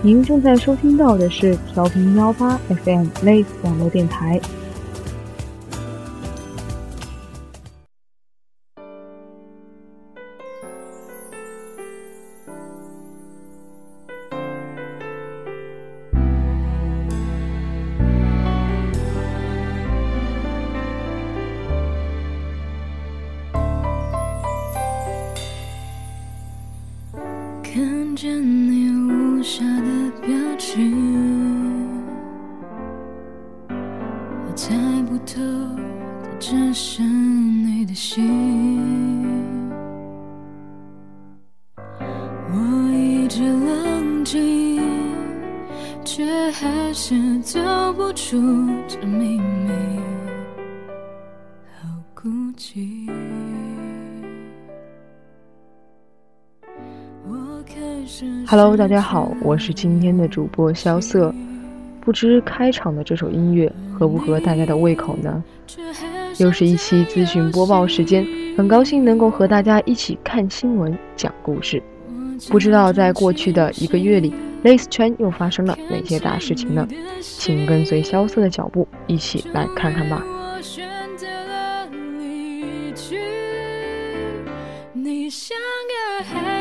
您正在收听到的是调频幺八 FM Lace 网络电台。是，我猜不透的只是你的心。我一直冷静，却还是走不出这秘密，Hello，大家好，我是今天的主播萧瑟。不知开场的这首音乐合不合大家的胃口呢？又是一期资讯播报时间，很高兴能够和大家一起看新闻、讲故事。不知道在过去的一个月里，Lace 圈又发生了哪些大事情呢？请跟随萧瑟的脚步，一起来看看吧。我选择了离去，你像个孩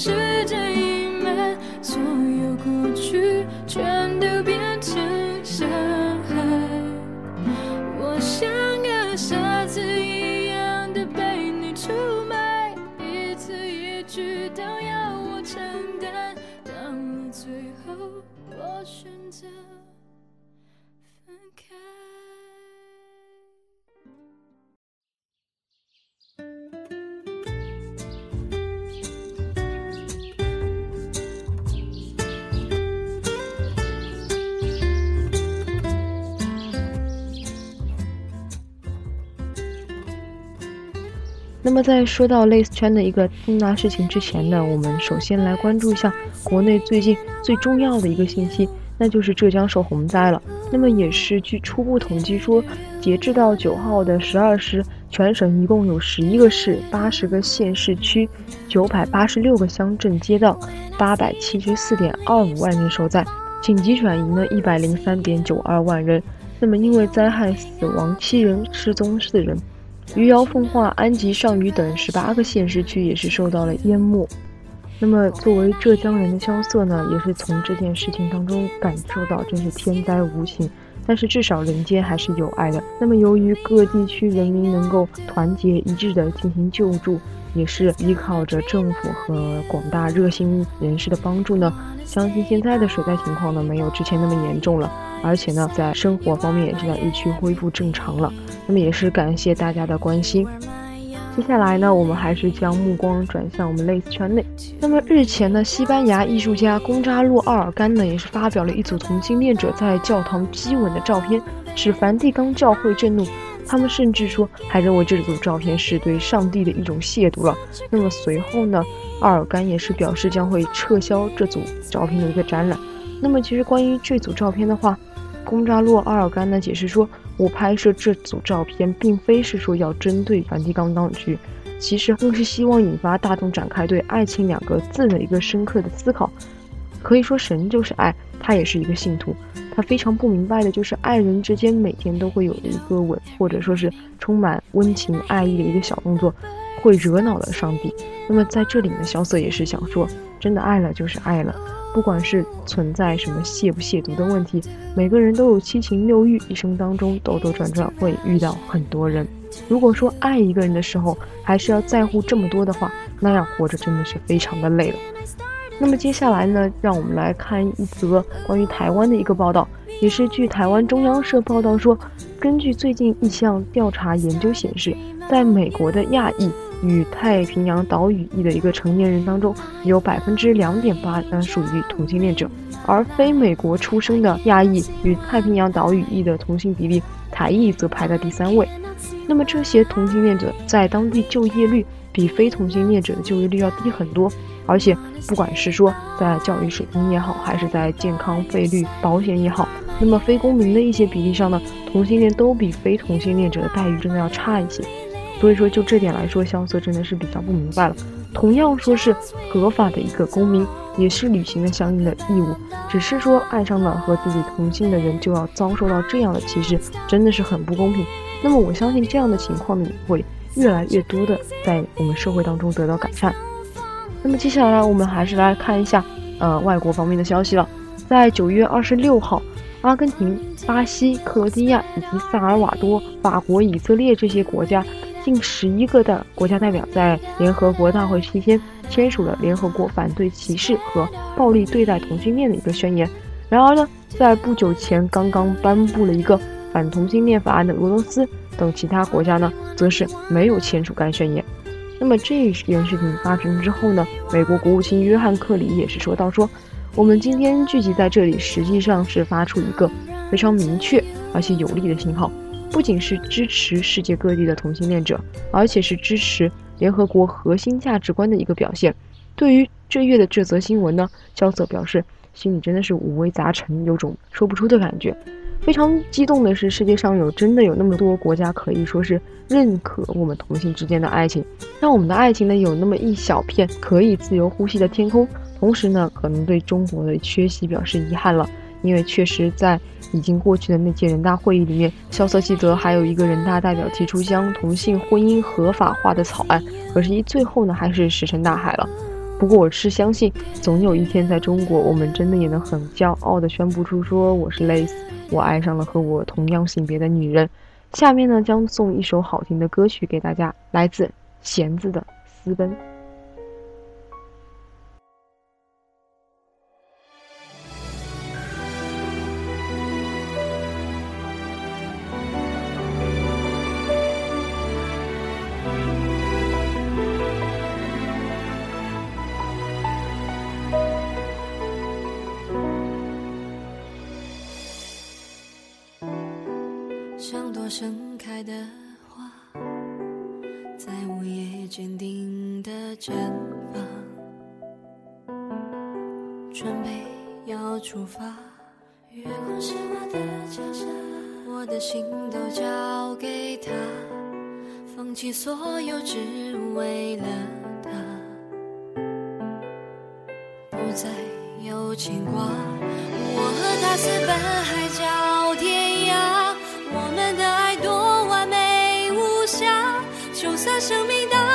前我试着隐瞒，所有过去全都变成伤害。我像个傻子一样的被你出卖，一字一句都要我承担。到了最后，我选择分开。那么在说到类似圈的一个重大事情之前呢，我们首先来关注一下国内最近最重要的一个信息，那就是浙江受洪灾了。那么也是据初步统计说，截至到九号的十二时，全省一共有十一个市、八十个县市区、九百八十六个乡镇街道、八百七十四点二五万人受灾，紧急转移呢一百零三点九二万人。那么因为灾害死亡七人，失踪四人。余姚、奉化、安吉、上虞等十八个县市区也是受到了淹没。那么，作为浙江人的萧瑟呢，也是从这件事情当中感受到，真是天灾无情，但是至少人间还是有爱的。那么，由于各地区人民能够团结一致的进行救助，也是依靠着政府和广大热心人士的帮助呢，相信现在的水灾情况呢，没有之前那么严重了。而且呢，在生活方面也是在日趋恢复正常了。那么也是感谢大家的关心。接下来呢，我们还是将目光转向我们 Lace 圈内。那么日前呢，西班牙艺术家贡扎洛·奥尔甘呢，也是发表了一组同性恋者在教堂激吻的照片，使梵蒂冈教会震怒。他们甚至说，还认为这组照片是对上帝的一种亵渎了。那么随后呢，奥尔甘也是表示将会撤销这组照片的一个展览。那么其实关于这组照片的话，贡扎洛·阿尔甘呢解释说，我拍摄这组照片，并非是说要针对梵蒂冈当局，其实更是希望引发大众展开对“爱情”两个字的一个深刻的思考。可以说，神就是爱，他也是一个信徒。他非常不明白的就是，爱人之间每天都会有一个吻，或者说是充满温情爱意的一个小动作，会惹恼了上帝。那么在这里呢，萧瑟也是想说，真的爱了就是爱了。不管是存在什么亵不亵渎的问题，每个人都有七情六欲，一生当中兜兜转转会遇到很多人。如果说爱一个人的时候还是要在乎这么多的话，那样活着真的是非常的累了。那么接下来呢，让我们来看一则关于台湾的一个报道，也是据台湾中央社报道说，根据最近一项调查研究显示，在美国的亚裔。与太平洋岛屿裔的一个成年人当中，有百分之两点八呢属于同性恋者，而非美国出生的亚裔与太平洋岛屿裔的同性比例，台裔则排在第三位。那么这些同性恋者在当地就业率比非同性恋者的就业率要低很多，而且不管是说在教育水平也好，还是在健康费率、保险也好，那么非公民的一些比例上呢，同性恋都比非同性恋者的待遇真的要差一些。所以说就这点来说，萧瑟真的是比较不明白了。同样说是合法的一个公民，也是履行了相应的义务，只是说爱上了和自己同性的人就要遭受到这样的歧视，真的是很不公平。那么我相信这样的情况呢，也会越来越多的在我们社会当中得到改善。那么接下来我们还是来看一下呃外国方面的消息了，在九月二十六号。阿根廷、巴西、克罗地亚以及萨尔瓦多、法国、以色列这些国家，近十一个的国家代表在联合国大会期间签署了联合国反对歧视和暴力对待同性恋的一个宣言。然而呢，在不久前刚刚颁布了一个反同性恋法案的俄罗斯等其他国家呢，则是没有签署该宣言。那么这件事情发生之后呢，美国国务卿约翰克里也是说到说。我们今天聚集在这里，实际上是发出一个非常明确而且有力的信号，不仅是支持世界各地的同性恋者，而且是支持联合国核心价值观的一个表现。对于这月的这则新闻呢，萧瑟表示心里真的是五味杂陈，有种说不出的感觉。非常激动的是，世界上有真的有那么多国家可以说是认可我们同性之间的爱情，让我们的爱情呢有那么一小片可以自由呼吸的天空。同时呢，可能对中国的缺席表示遗憾了，因为确实在已经过去的那届人大会议里面，萧瑟记得还有一个人大代表提出将同性婚姻合法化的草案，可是，一最后呢，还是石沉大海了。不过，我是相信，总有一天在中国，我们真的也能很骄傲地宣布出说我是 Lace，我爱上了和我同样性别的女人。下面呢，将送一首好听的歌曲给大家，来自弦子的《私奔》。盛开的花，在午夜坚定的绽放，准备要出发。月光是我的家乡，我的心都交给他，放弃所有只为了他，不再有牵挂。我和他私奔海角生命的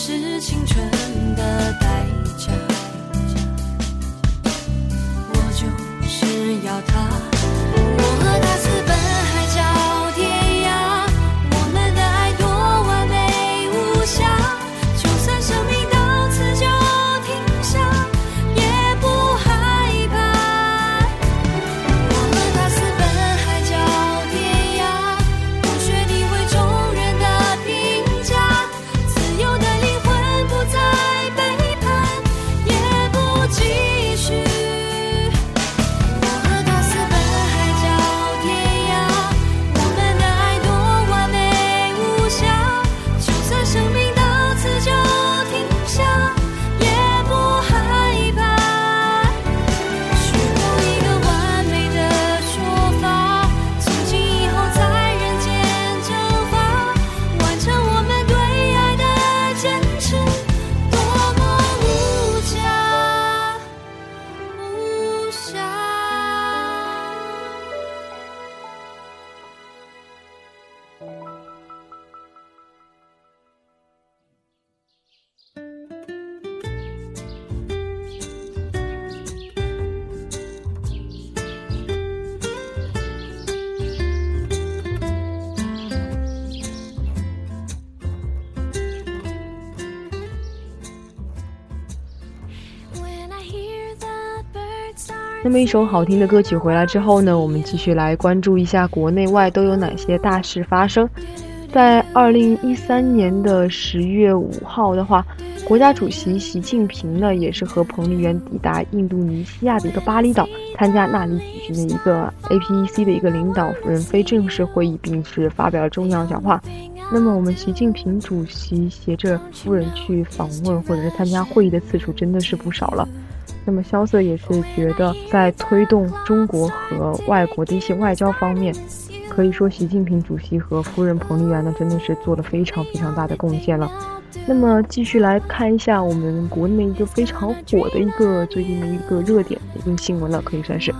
是青春的。那么一首好听的歌曲回来之后呢，我们继续来关注一下国内外都有哪些大事发生。在二零一三年的十月五号的话，国家主席习近平呢也是和彭丽媛抵达印度尼西亚的一个巴厘岛，参加那里举行的一个 APEC 的一个领导人非正式会议，并是发表了重要讲话。那么我们习近平主席携着夫人去访问或者是参加会议的次数真的是不少了。那么萧瑟也是觉得在推动中国和外国的一些外交方面。可以说，习近平主席和夫人彭丽媛呢，真的是做了非常非常大的贡献了。那么，继续来看一下我们国内一个非常火的一个最近的一个热点一个新闻了，可以算是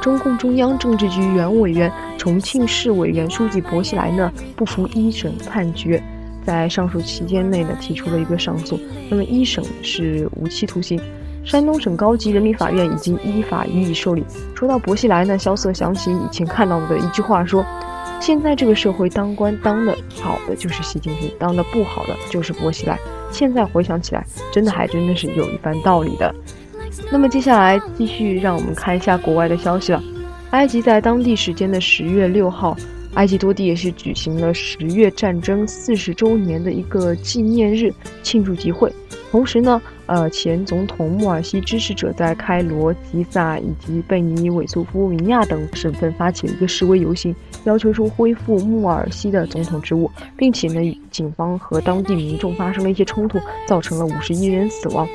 中共中央政治局原委员、重庆市委原书记薄熙来呢，不服一审判决，在上诉期间内呢，提出了一个上诉。那么一审是无期徒刑。山东省高级人民法院已经依法予以受理。说到薄熙来呢，萧瑟想起以前看到的一句话，说：“现在这个社会当官当的好的就是习近平，当的不好的就是薄熙来。”现在回想起来，真的还真的是有一番道理的。那么接下来继续让我们看一下国外的消息了。埃及在当地时间的十月六号，埃及多地也是举行了十月战争四十周年的一个纪念日庆祝集会。同时呢，呃，前总统穆尔西支持者在开罗、吉萨以及贝尼韦索夫尼亚等省份发起了一个示威游行，要求说恢复穆尔西的总统职务，并且呢，与警方和当地民众发生了一些冲突，造成了五十一人死亡。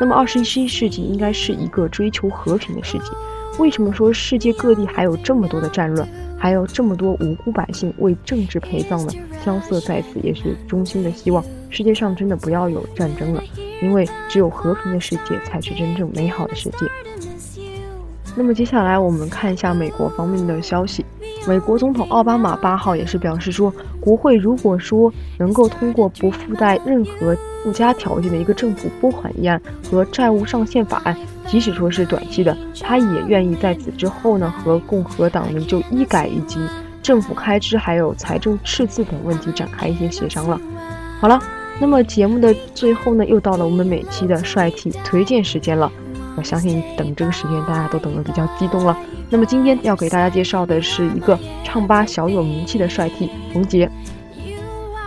那么，二十一世纪应该是一个追求和平的世纪。为什么说世界各地还有这么多的战乱？还有这么多无辜百姓为政治陪葬呢？萧瑟在此也是衷心的希望，世界上真的不要有战争了，因为只有和平的世界才是真正美好的世界。那么接下来我们看一下美国方面的消息。美国总统奥巴马八号也是表示说，国会如果说能够通过不附带任何附加条件的一个政府拨款议案和债务上限法案，即使说是短期的，他也愿意在此之后呢和共和党人就医改以及政府开支还有财政赤字等问题展开一些协商了。好了，那么节目的最后呢，又到了我们每期的帅 T 推荐时间了。我相信等这个时间大家都等得比较激动了。那么今天要给大家介绍的是一个唱吧小有名气的帅 T 冯杰。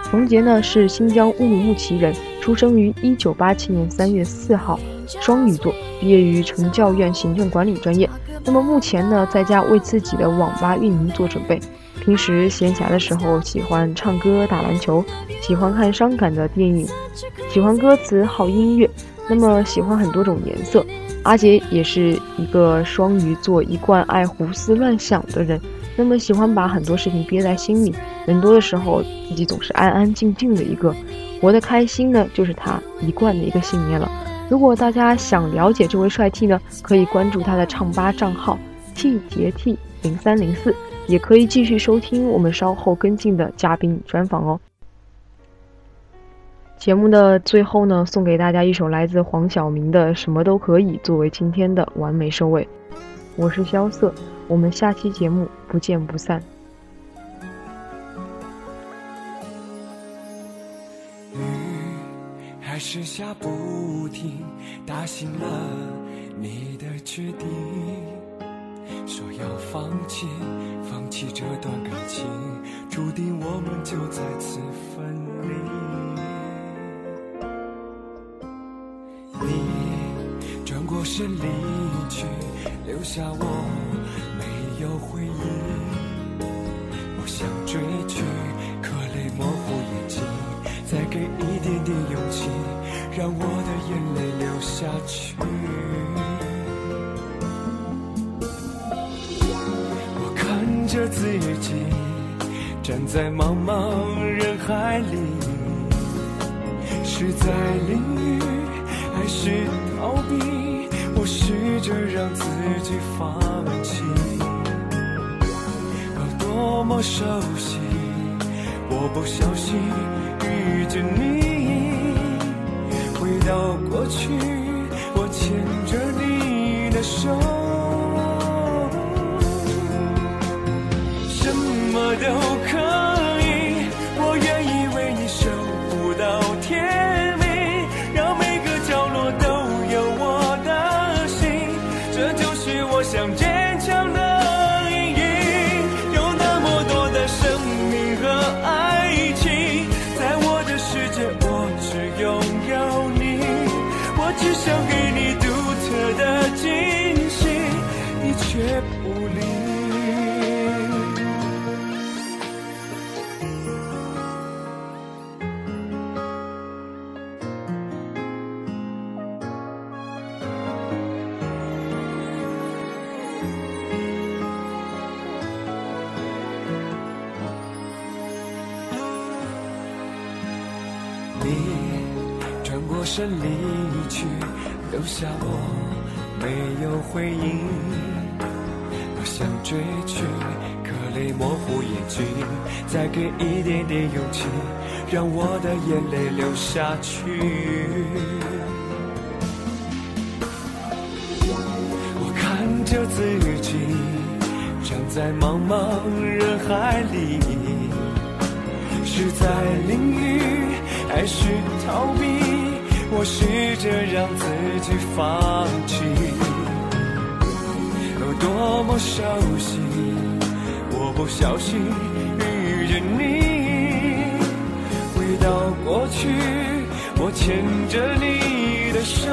冯杰呢是新疆乌鲁木齐人，出生于一九八七年三月四号，双鱼座，毕业于成教院行政管理专业。那么目前呢在家为自己的网吧运营做准备。平时闲暇的时候喜欢唱歌、打篮球，喜欢看伤感的电影，喜欢歌词、好音乐。那么喜欢很多种颜色。阿杰也是一个双鱼座，一贯爱胡思乱想的人。那么喜欢把很多事情憋在心里，人多的时候自己总是安安静静的一个，活得开心呢，就是他一贯的一个信念了。如果大家想了解这位帅 T 呢，可以关注他的唱吧账号 T 杰 T 零三零四，也可以继续收听我们稍后跟进的嘉宾专访哦。节目的最后呢，送给大家一首来自黄晓明的《什么都可以》，作为今天的完美收尾。我是萧瑟，我们下期节目不见不散。雨还是下不停，打醒了你的决定，说要放弃，放弃这段感情，注定我们就在此分离。你转过身离，下我没有回忆。我想追去，可泪模糊眼睛。再给一点点勇气，让我的眼泪流下去。我看着自己，站在茫茫人海里，是在淋雨，还是逃避？试着让自己放弃，有多么熟悉，我不小心遇见你。回到过去，我牵着你的手，什么都身离去，留下我没有回应。我想追去，可泪模糊眼睛，再给一点点勇气，让我的眼泪流下去。我看着自己，站在茫茫人海里，是在淋雨还是逃避？我试着让自己放弃，有多么熟悉，我不小心遇见你，回到过去，我牵着你的手。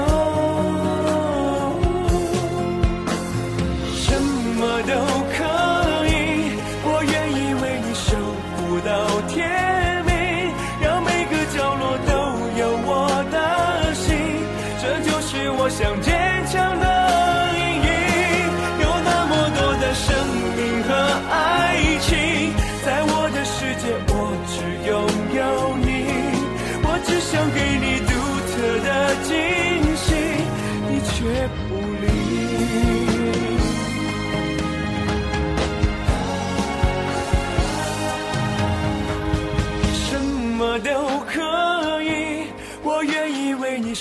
什么都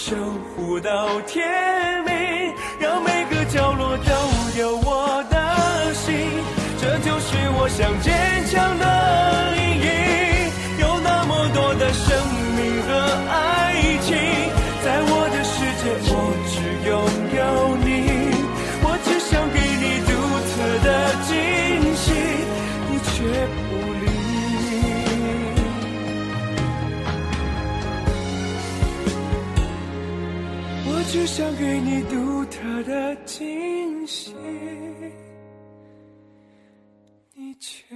守护到天明，让每个角落都有我的心，这就是我想坚强的只想给你独特的惊喜，你却。